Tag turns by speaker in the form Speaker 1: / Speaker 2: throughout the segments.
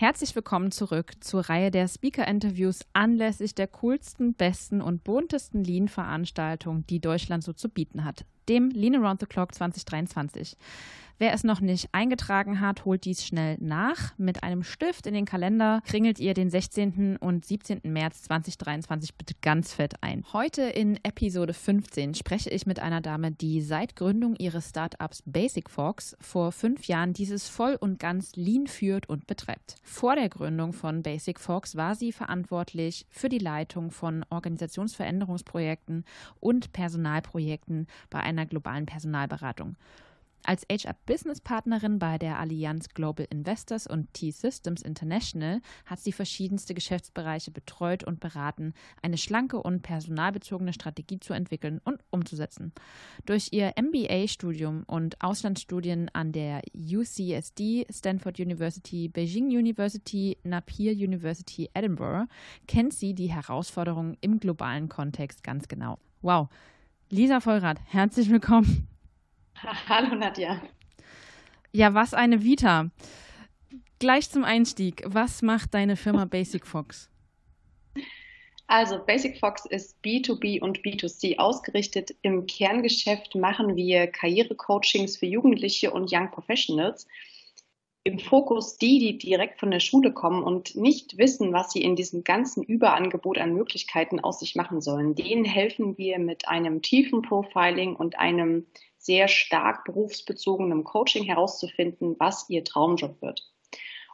Speaker 1: Herzlich willkommen zurück zur Reihe der Speaker-Interviews anlässlich der coolsten, besten und buntesten Lean-Veranstaltung, die Deutschland so zu bieten hat, dem Lean Around the Clock 2023. Wer es noch nicht eingetragen hat, holt dies schnell nach. Mit einem Stift in den Kalender kringelt ihr den 16. und 17. März 2023 bitte ganz fett ein. Heute in Episode 15 spreche ich mit einer Dame, die seit Gründung ihres Startups Basic Fox vor fünf Jahren dieses voll und ganz lean führt und betreibt. Vor der Gründung von Basic Fox war sie verantwortlich für die Leitung von Organisationsveränderungsprojekten und Personalprojekten bei einer globalen Personalberatung. Als HR-Business-Partnerin bei der Allianz Global Investors und T-Systems International hat sie verschiedenste Geschäftsbereiche betreut und beraten, eine schlanke und personalbezogene Strategie zu entwickeln und umzusetzen. Durch ihr MBA-Studium und Auslandsstudien an der UCSD, Stanford University, Beijing University, Napier University, Edinburgh kennt sie die Herausforderungen im globalen Kontext ganz genau. Wow. Lisa Vollrath, herzlich willkommen.
Speaker 2: Hallo Nadja.
Speaker 1: Ja, was eine Vita. Gleich zum Einstieg, was macht deine Firma Basic Fox?
Speaker 2: Also Basic Fox ist B2B und B2C ausgerichtet. Im Kerngeschäft machen wir Karrierecoachings für Jugendliche und Young Professionals. Im Fokus die, die direkt von der Schule kommen und nicht wissen, was sie in diesem ganzen Überangebot an Möglichkeiten aus sich machen sollen. Denen helfen wir mit einem tiefen Profiling und einem sehr stark berufsbezogenem Coaching herauszufinden, was ihr Traumjob wird.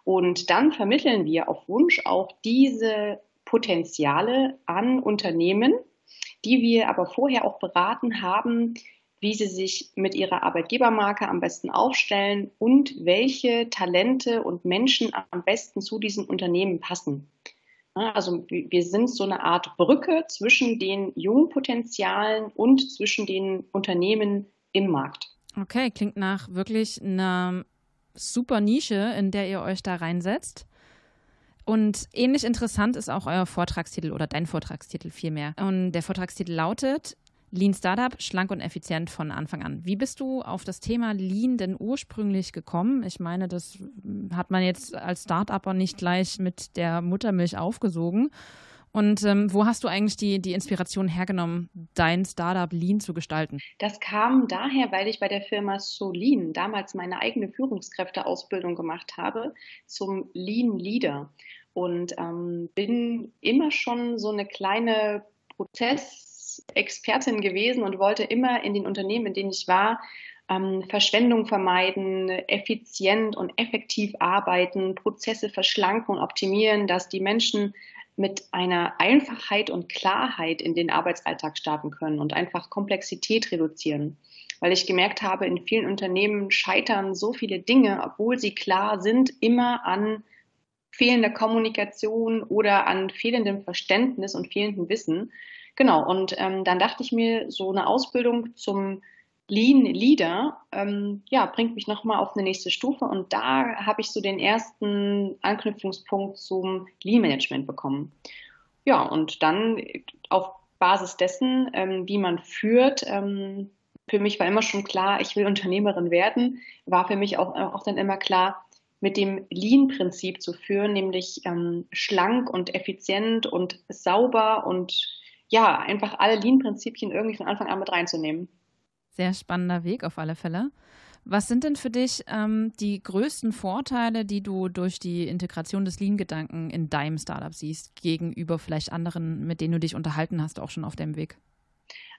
Speaker 2: Und dann vermitteln wir auf Wunsch auch diese Potenziale an Unternehmen, die wir aber vorher auch beraten haben, wie sie sich mit ihrer Arbeitgebermarke am besten aufstellen und welche Talente und Menschen am besten zu diesen Unternehmen passen. Also wir sind so eine Art Brücke zwischen den jungen Potenzialen und zwischen den Unternehmen, im Markt.
Speaker 1: Okay, klingt nach wirklich einer super Nische, in der ihr euch da reinsetzt. Und ähnlich interessant ist auch euer Vortragstitel oder dein Vortragstitel vielmehr. Und der Vortragstitel lautet Lean Startup, schlank und effizient von Anfang an. Wie bist du auf das Thema Lean denn ursprünglich gekommen? Ich meine, das hat man jetzt als Startupper nicht gleich mit der Muttermilch aufgesogen. Und ähm, wo hast du eigentlich die, die Inspiration hergenommen, dein Startup Lean zu gestalten?
Speaker 2: Das kam daher, weil ich bei der Firma Solin damals meine eigene Führungskräfteausbildung gemacht habe zum Lean Leader und ähm, bin immer schon so eine kleine Prozessexpertin gewesen und wollte immer in den Unternehmen, in denen ich war, ähm, Verschwendung vermeiden, effizient und effektiv arbeiten, Prozesse verschlanken und optimieren, dass die Menschen mit einer Einfachheit und Klarheit in den Arbeitsalltag starten können und einfach Komplexität reduzieren. Weil ich gemerkt habe, in vielen Unternehmen scheitern so viele Dinge, obwohl sie klar sind, immer an fehlender Kommunikation oder an fehlendem Verständnis und fehlendem Wissen. Genau, und ähm, dann dachte ich mir, so eine Ausbildung zum Lean Leader, ähm, ja, bringt mich nochmal auf eine nächste Stufe und da habe ich so den ersten Anknüpfungspunkt zum Lean Management bekommen. Ja, und dann auf Basis dessen, ähm, wie man führt, ähm, für mich war immer schon klar, ich will Unternehmerin werden, war für mich auch, auch dann immer klar, mit dem Lean-Prinzip zu führen, nämlich ähm, schlank und effizient und sauber und ja, einfach alle Lean-Prinzipien irgendwie von Anfang an mit reinzunehmen.
Speaker 1: Sehr spannender Weg auf alle Fälle. Was sind denn für dich ähm, die größten Vorteile, die du durch die Integration des Lean-Gedanken in deinem Startup siehst, gegenüber vielleicht anderen, mit denen du dich unterhalten hast, auch schon auf dem Weg?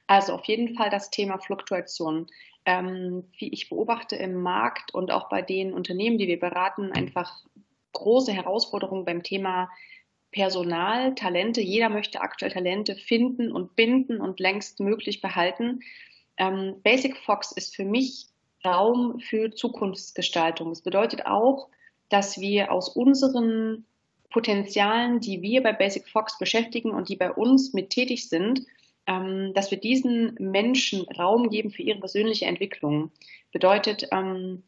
Speaker 2: Also auf jeden Fall das Thema Fluktuation. Ähm, wie ich beobachte im Markt und auch bei den Unternehmen, die wir beraten, einfach große Herausforderungen beim Thema Personal, Talente. Jeder möchte aktuell Talente finden und binden und längst möglich behalten. Ähm, Basic Fox ist für mich Raum für Zukunftsgestaltung. Das bedeutet auch, dass wir aus unseren Potenzialen, die wir bei Basic Fox beschäftigen und die bei uns mit tätig sind, ähm, dass wir diesen Menschen Raum geben für ihre persönliche Entwicklung. Bedeutet, ähm,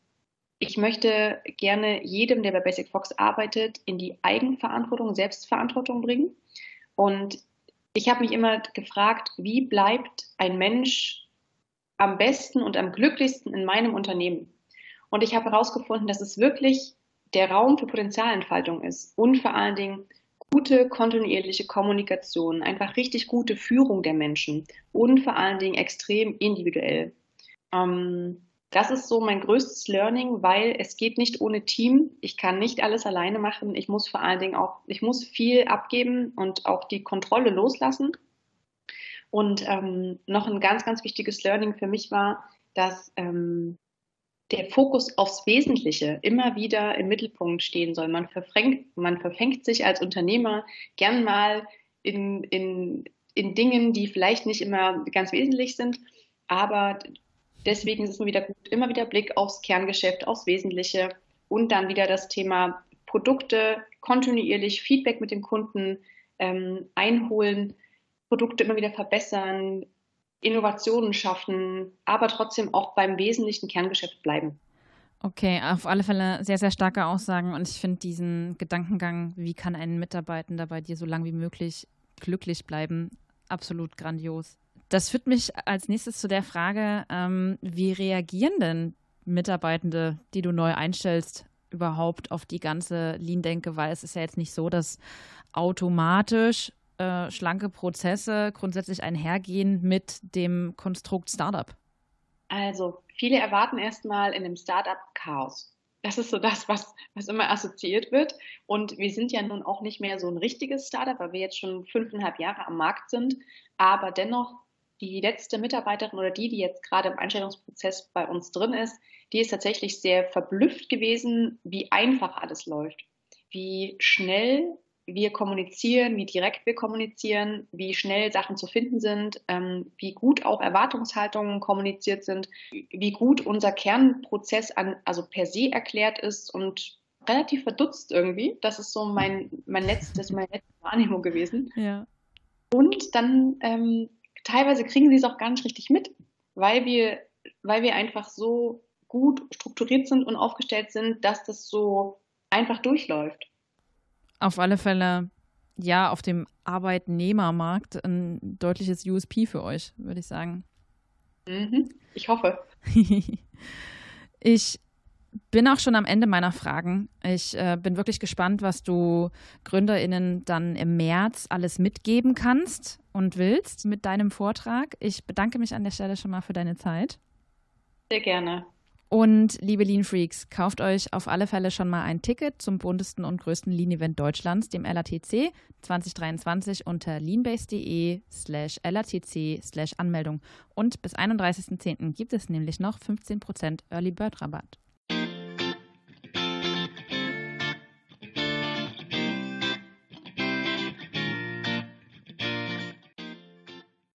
Speaker 2: ich möchte gerne jedem, der bei Basic Fox arbeitet, in die Eigenverantwortung, Selbstverantwortung bringen. Und ich habe mich immer gefragt, wie bleibt ein Mensch am besten und am glücklichsten in meinem Unternehmen. Und ich habe herausgefunden, dass es wirklich der Raum für Potenzialentfaltung ist und vor allen Dingen gute kontinuierliche Kommunikation, einfach richtig gute Führung der Menschen und vor allen Dingen extrem individuell. Ähm, das ist so mein größtes Learning, weil es geht nicht ohne Team. Ich kann nicht alles alleine machen. Ich muss vor allen Dingen auch, ich muss viel abgeben und auch die Kontrolle loslassen. Und ähm, noch ein ganz, ganz wichtiges Learning für mich war, dass ähm, der Fokus aufs Wesentliche immer wieder im Mittelpunkt stehen soll. Man verfängt, man verfängt sich als Unternehmer gern mal in, in, in Dingen, die vielleicht nicht immer ganz wesentlich sind, aber deswegen ist es immer wieder gut, immer wieder Blick aufs Kerngeschäft, aufs Wesentliche und dann wieder das Thema Produkte kontinuierlich Feedback mit dem Kunden ähm, einholen, Produkte immer wieder verbessern, Innovationen schaffen, aber trotzdem auch beim wesentlichen Kerngeschäft bleiben.
Speaker 1: Okay, auf alle Fälle sehr, sehr starke Aussagen und ich finde diesen Gedankengang, wie kann ein Mitarbeitender bei dir so lange wie möglich glücklich bleiben, absolut grandios. Das führt mich als nächstes zu der Frage, ähm, wie reagieren denn Mitarbeitende, die du neu einstellst, überhaupt auf die ganze Lean-Denke? Weil es ist ja jetzt nicht so, dass automatisch äh, schlanke Prozesse grundsätzlich einhergehen mit dem Konstrukt Startup?
Speaker 2: Also, viele erwarten erstmal in einem Startup Chaos. Das ist so das, was, was immer assoziiert wird. Und wir sind ja nun auch nicht mehr so ein richtiges Startup, weil wir jetzt schon fünfeinhalb Jahre am Markt sind. Aber dennoch, die letzte Mitarbeiterin oder die, die jetzt gerade im Einstellungsprozess bei uns drin ist, die ist tatsächlich sehr verblüfft gewesen, wie einfach alles läuft, wie schnell wir kommunizieren, wie direkt wir kommunizieren, wie schnell Sachen zu finden sind, ähm, wie gut auch Erwartungshaltungen kommuniziert sind, wie gut unser Kernprozess an, also per se erklärt ist und relativ verdutzt irgendwie. Das ist so mein, mein letztes, meine letzte Wahrnehmung gewesen. Ja. Und dann ähm, teilweise kriegen sie es auch gar nicht richtig mit, weil wir, weil wir einfach so gut strukturiert sind und aufgestellt sind, dass das so einfach durchläuft
Speaker 1: auf alle Fälle ja auf dem Arbeitnehmermarkt ein deutliches USP für euch, würde ich sagen.
Speaker 2: Mhm, ich hoffe.
Speaker 1: ich bin auch schon am Ende meiner Fragen. Ich äh, bin wirklich gespannt, was du GründerInnen dann im März alles mitgeben kannst und willst mit deinem Vortrag. Ich bedanke mich an der Stelle schon mal für deine Zeit.
Speaker 2: Sehr gerne.
Speaker 1: Und liebe Lean Freaks, kauft euch auf alle Fälle schon mal ein Ticket zum buntesten und größten Lean-Event Deutschlands, dem LATC 2023 unter leanbase.de slash LATC slash Anmeldung. Und bis 31.10. gibt es nämlich noch 15% Early Bird Rabatt.